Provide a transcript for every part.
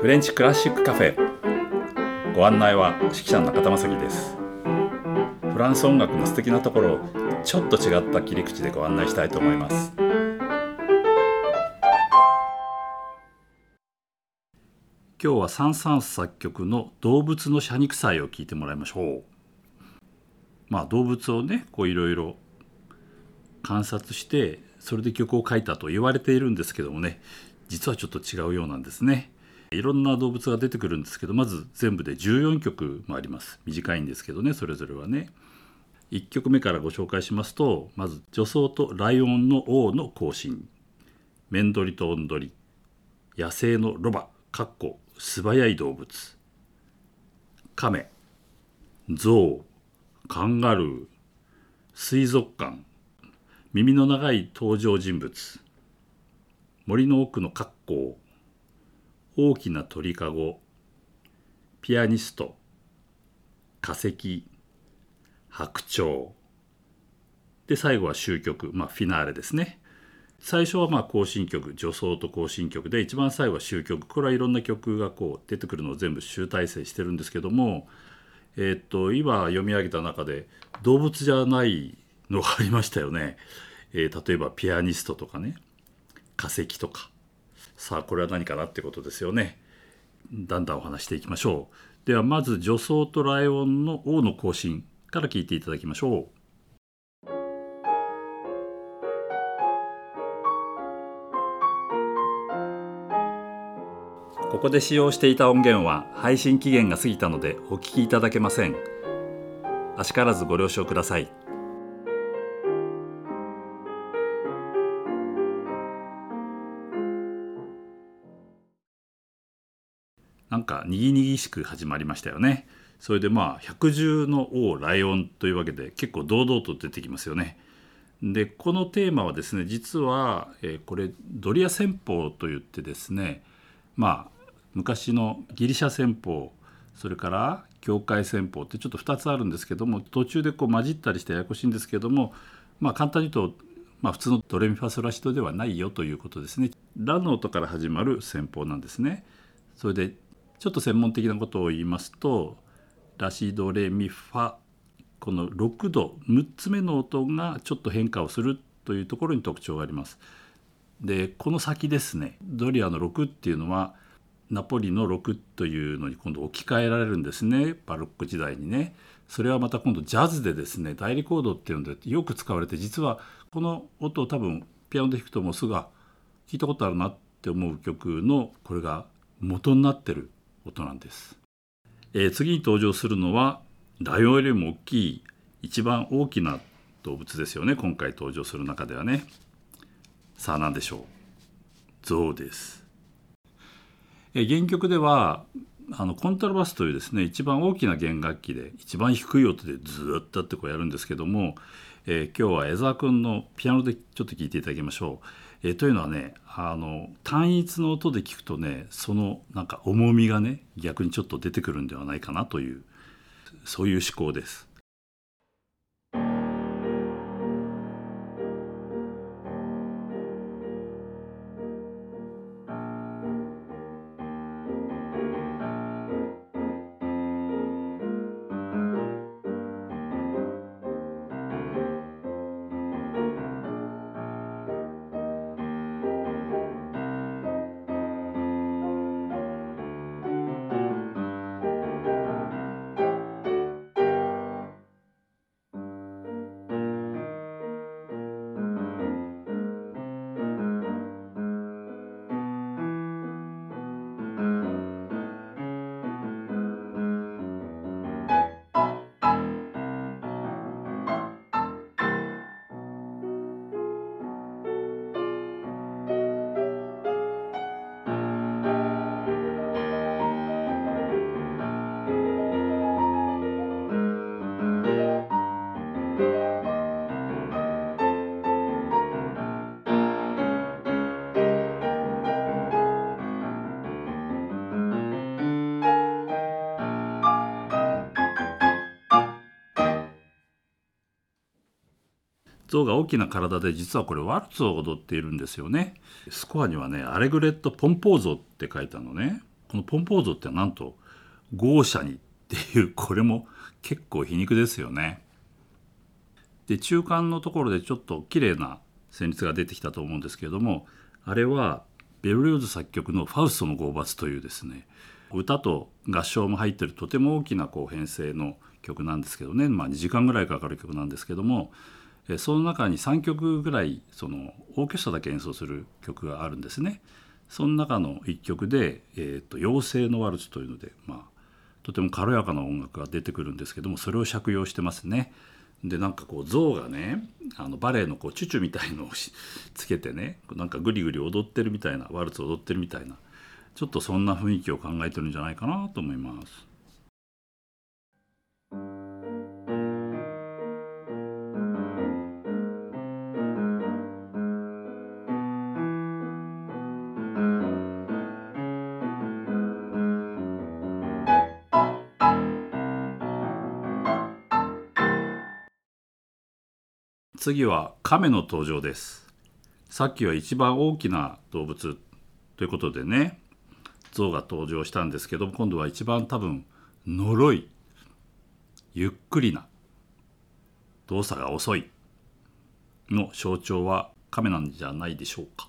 フレンチクラシックカフェ。ご案内は指揮者の中田正樹です。フランス音楽の素敵なところをちょっと違った切り口でご案内したいと思います。今日はサン・サンス作曲の「動物の謝肉祭」を聞いてもらいましょう。まあ動物をねこういろいろ観察してそれで曲を書いたと言われているんですけどもね実はちょっと違うようなんですね。いろんな動物が出てくるんですけどまず全部で14曲もあります。短いんですけどねそれぞれはね。1曲目からご紹介しますとまず女装とライオンの王の行進。メンドリとオンドリ野生のロバ。かっこ素早い動物。カメゾウカンガルー。水族館。耳の長い登場人物。森の奥の格好。大きな鳥かご。ピアニスト。化石。白鳥。で最後は終曲まあフィナーレですね。最初はまあ行進曲。女装と行進曲。で一番最後は終曲これはいろんな曲がこう出てくるのを全部集大成してるんですけどもえー、っと今読み上げた中で動物じゃないのがありましたよね、えー、例えばピアニストとかね。化石とか。さあこれは何かなってことですよねだんだんお話していきましょうではまず女装とライオンの王の行進から聞いていただきましょうここで使用していた音源は配信期限が過ぎたのでお聞きいただけません。あしからずご了承ください。かにぎにぎしく始まりましたよね。それでまあ百獣の王ライオンというわけで結構堂々と出てきますよね。でこのテーマはですね実は、えー、これドリア戦法といってですねまあ昔のギリシャ戦法それから教会戦法ってちょっと2つあるんですけども途中でこう混じったりしてややこしいんですけどもまあ簡単に言うと、まあ、普通のドレミファソラシドではないよということですね。ラの音から始まる戦法なんですね。それでちょっと専門的なことを言いますとラシドレミファこの6度6つ目の音がちょっと変化をするというところに特徴があります。でこの先ですねドリアの6っていうのはナポリの6というのに今度置き換えられるんですねバロック時代にね。それはまた今度ジャズでですね代理コードっていうのでよく使われて実はこの音を多分ピアノで弾くともうすぐ聞いたことあるなって思う曲のこれが元になってることなんです。えー、次に登場するのはライオンよりも大きい一番大きな動物ですよね今回登場する中ではね。さあ何でしょう象です。えー、原曲ではあのコントラバスというですね一番大きな弦楽器で一番低い音でずっとってこうやるんですけども、えー、今日は江澤君のピアノでちょっと聴いていただきましょう。え、というのはねあの単一の音で聞くとねそのなんか重みがね逆にちょっと出てくるんではないかなというそういう思考です。象が大きな体で実はこれワルツを踊っているんですよね。スコアにはね「アレグレット・ポンポーゾ」って書いたのね。このポンポーゾってなんと豪奢にっていうこれも結構皮肉ですよね。で中間のところでちょっと綺麗な旋律が出てきたと思うんですけれどもあれはベルリオーズ作曲の「ファウストの豪罰」というですね歌と合唱も入ってるとても大きなこう編成の曲なんですけどね、まあ、2時間ぐらいかかる曲なんですけどもその中に3曲ぐらいそのオーケストラだけ演奏する曲があるんですね。その中の1曲で「えーと、妖精のワルツ」というので、まあ、とても軽やかな音楽が出てくるんですけどもそれを借用してますね。でなんかこう象がねあのバレエのこうチュチュみたいのをつけてねなんかグリグリ踊ってるみたいなワルツ踊ってるみたいなちょっとそんな雰囲気を考えてるんじゃないかなと思います。次は亀の登場です。さっきは一番大きな動物ということでね象が登場したんですけど今度は一番多分呪いゆっくりな動作が遅いの象徴は亀なんじゃないでしょうか。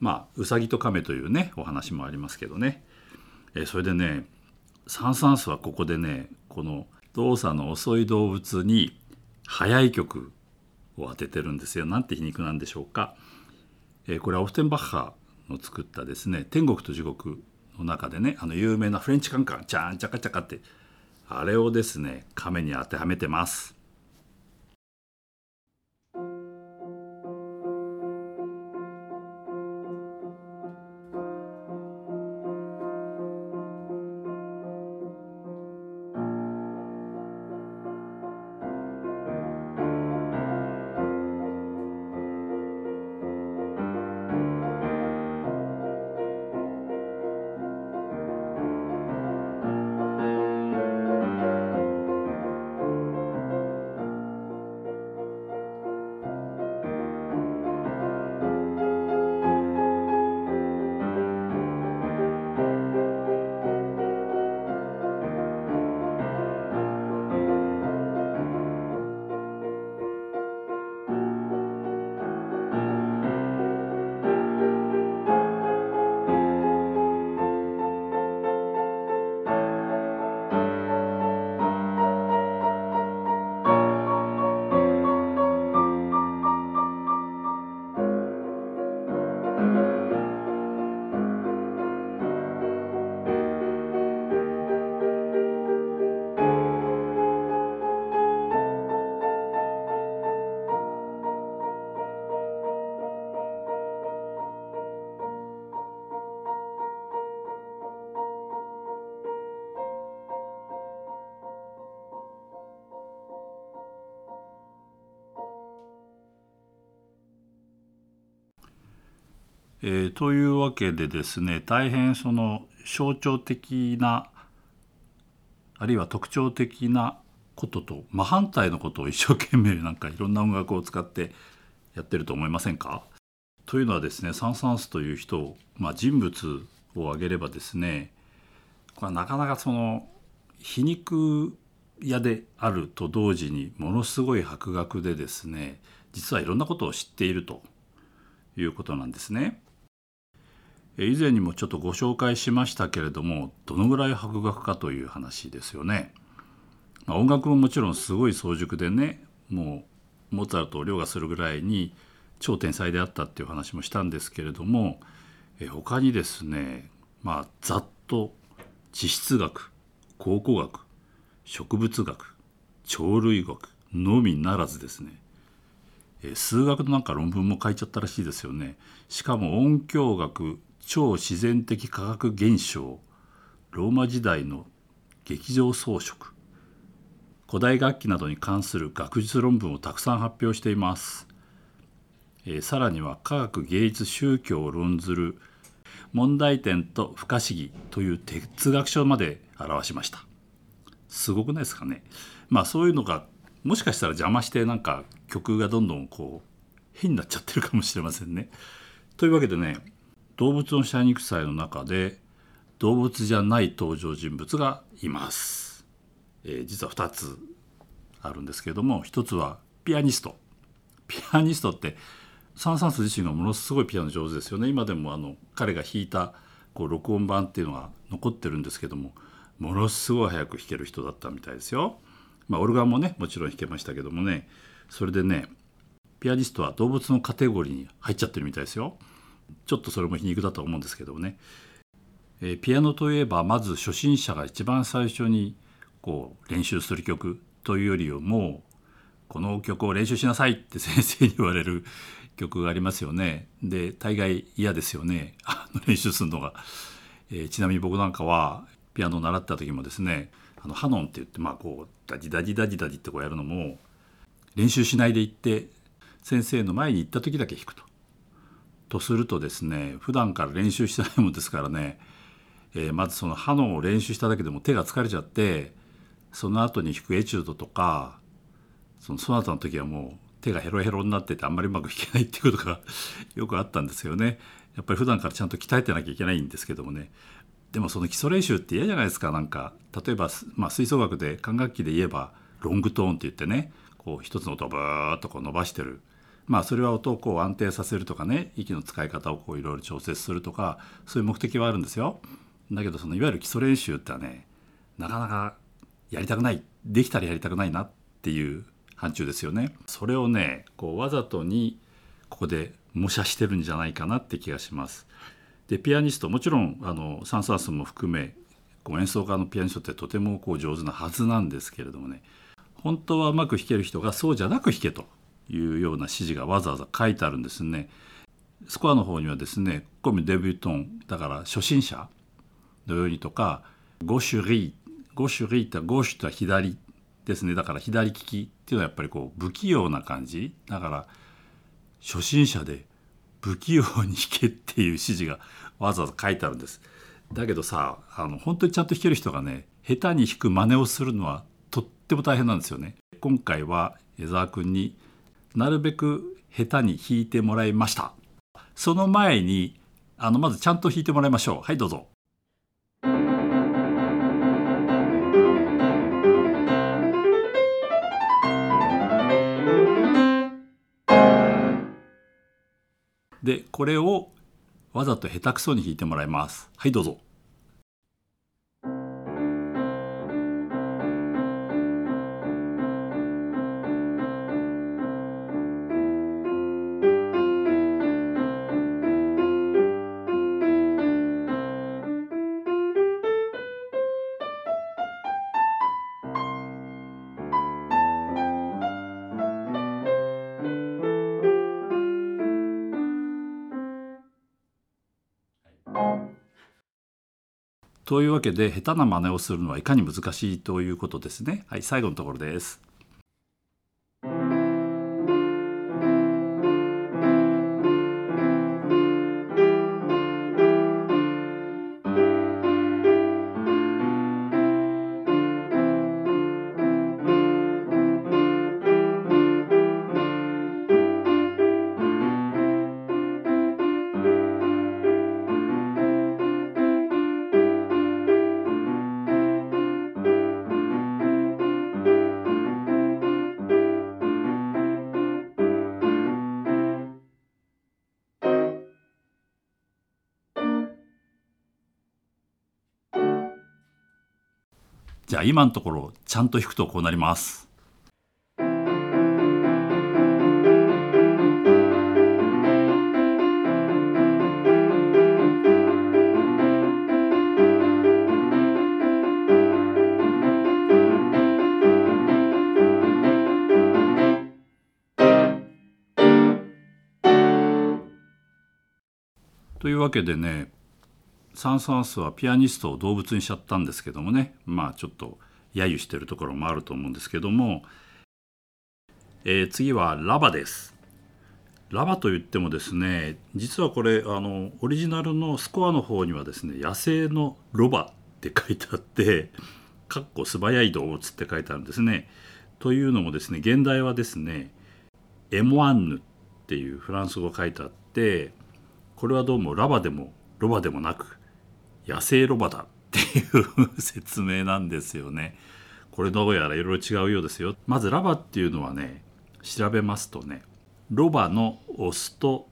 まあうさぎと亀というねお話もありますけどね。えそれでねサン・サンスはここでねこの動作の遅い動物に速い曲を当ててるんですよ。なんて皮肉なんでしょうか。えー、これはオフテンバッハの作ったですね「天国と地獄」の中でねあの有名なフレンチカンカンチャンチャカチャカってあれをですね亀に当てはめてます。えー、というわけでですね大変その象徴的なあるいは特徴的なことと真反対のことを一生懸命なんかいろんな音楽を使ってやってると思いませんか？というのはですねサン・サンスという人を、まあ、人物を挙げればですねこれはなかなかその皮肉屋であると同時にものすごい博学でですね実はいろんなことを知っているということなんですね。以前にもちょっとご紹介しましたけれどもどのぐらい博学かという話ですよね。まあ、音楽ももちろんすごい早熟でねもうモーツァルトを凌駕するぐらいに超天才であったっていう話もしたんですけれどもえ他にですねまあざっと地質学考古学植物学鳥類学のみならずですね数学のなんか論文も書いちゃったらしいですよね。しかも音響学超自然的科学現象ローマ時代の劇場装飾古代楽器などに関する学術論文をたくさん発表しています、えー、さらには科学芸術宗教を論ずる問題点と不可思議という哲学書まで表しました。すごくないですかね。まあそういうのがもしかしたら邪魔してなんか曲がどんどんこう変になっちゃってるかもしれませんね。というわけでね動物のシャイニク祭の中で動物じゃない登場人物がいます、えー、実は2つあるんですけれども1つはピアニストピアニストってサン・サンス自身がものすごいピアノ上手ですよね今でもあの彼が弾いたこう録音版っていうのが残ってるんですけどもものすごい早く弾ける人だったみたいですよ。まあ、オルガンもねもちろん弾けましたけどもねそれでねピアニストは動物のカテゴリーに入っちゃってるみたいですよ。ちょっとそれも皮肉だと思うんですけどもね、えー、ピアノといえばまず初心者が一番最初にこう練習する曲というよりもこの曲を練習しなさいって 先生に言われる曲がありますよね。で大概嫌ですよね あの練習するのが、えー、ちなみに僕なんかはピアノを習った時もですねあのハノンって言ってまあこうダジダジダジダジってこうやるのも練習しないで行って先生の前に行った時だけ弾くと。とするとですね普段から練習してないもんですからね、えー、まずそのハノンを練習しただけでも手が疲れちゃってその後に弾くエチュードとかそのソナタの時はもう手がヘロヘロになっててあんまりうまく弾けないっていうことが よくあったんですよね。やっぱり普段からちゃんと鍛えてなきゃいけないんですけどもね。でもその基礎練習って嫌じゃないですかなんか。例えば、まあ、吹奏楽で管楽器で言えばロングトーンって言ってねこう一つの音をブーッとこう伸ばしてる。まあそれは音をこう安定させるとかね息の使い方をこういろいろ調節するとかそういう目的はあるんですよ。だけどそのいわゆる基礎練習ってはねなかなかやりたくないできたらやりたくないなっていう範疇ですよね。それをねこうわざとにここで模写してるんじゃないかなって気がします。でピアニストもちろんあのサン・サースも含めこう演奏家のピアニストってとてもこう上手なはずなんですけれどもね本当はうまく弾ける人がそうじゃなく弾けというような指示がわざわざ書いてあるんですね。スコアの方にはですねコミデビュートンだから初心者のようにとかゴシュリーゴシュリーってゴシュとは左ですねだから左利きっていうのはやっぱりこう不器用な感じだから初心者で不器用に弾けっていう指示がわざわざ書いてあるんです。だけどさあの本当にちゃんと弾ける人がね下手に弾く真似をするのはとっても大変なんですよね。今回は江沢君になるべく下手に弾いてもらいました。その前にあのまずちゃんと弾いてもらいましょう。はいどうぞ。でこれをわざと下手くそに弾いてもらいますはいどうぞというわけで下手な真似をするのはいかに難しいということですね。はい、最後のところです。じゃあ今のところちゃんと弾くとこうなります。というわけでねサン・サンスはピアニストを動物にしちゃったんですけどもねまあちょっと揶揄してるところもあると思うんですけども、えー、次はラバです。ラバといってもですね実はこれあのオリジナルのスコアの方にはですね野生のロバって書いてあって「かっこ素早い動物」って書いてあるんですね。というのもですね現代はですね「エモアンヌ」っていうフランス語が書いてあってこれはどうもラバでもロバでもなく野生ロバだっていう説明なんですよね。これどうやらいろいろ違うようですよ。まずラバっていうのはね調べますとねロバのオスと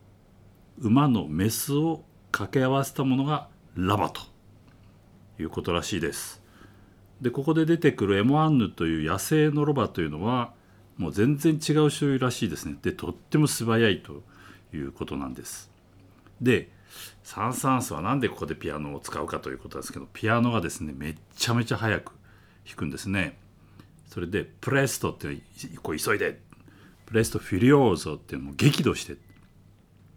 馬のメスを掛け合わせたものがラバということらしいです。でここで出てくるエモアンヌという野生のロバというのはもう全然違う種類らしいですね。でとっても素早いということなんです。でサン・サンスは何でここでピアノを使うかということですけどピアノがですねめっちゃめちゃ速く弾くんですね。それでプレストってこう急いでプレストフィリオーゾっていうのも激怒して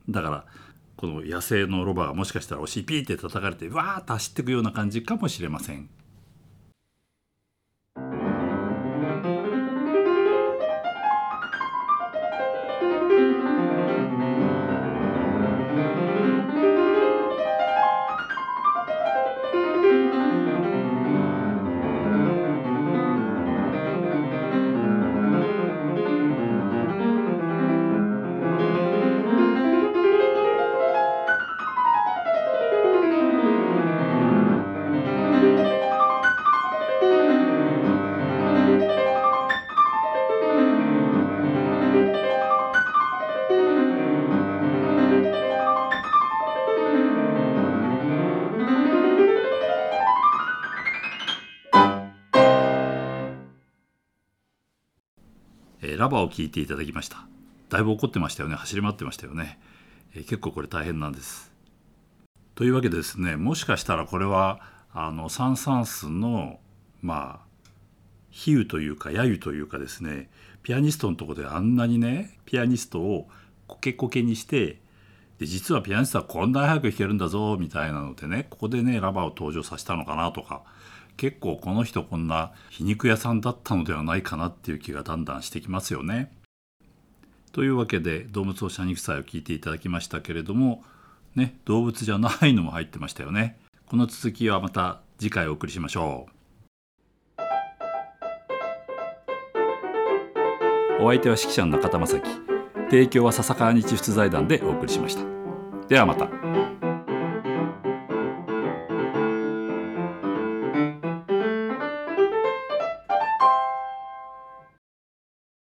だからこの野生のロバがもしかしたらお尻ピーって叩かれてわーっと走っていくような感じかもしれません。えラバーを聞いていただきました。だいぶ怒ってましたよね。走り回ってましたよね、え、結構これ大変なんです。というわけでですねもしかしたらこれはあのサン・サンスのまあ比喩というか揶揄というかですねピアニストのとこであんなにねピアニストをコケコケにしてで実はピアニストはこんなに早く弾けるんだぞみたいなのでねここでねラバーを登場させたのかなとか結構この人こんな皮肉屋さんだったのではないかなっていう気がだんだんしてきますよね。というわけで動物を謝肉祭を聞いていただきましたけれどもね動物じゃないのも入ってましたよね。この続きはまた次回お送りしましょう。お相手は指揮者の中田正樹提供は笹川日出財団でお送りしました。ではまた。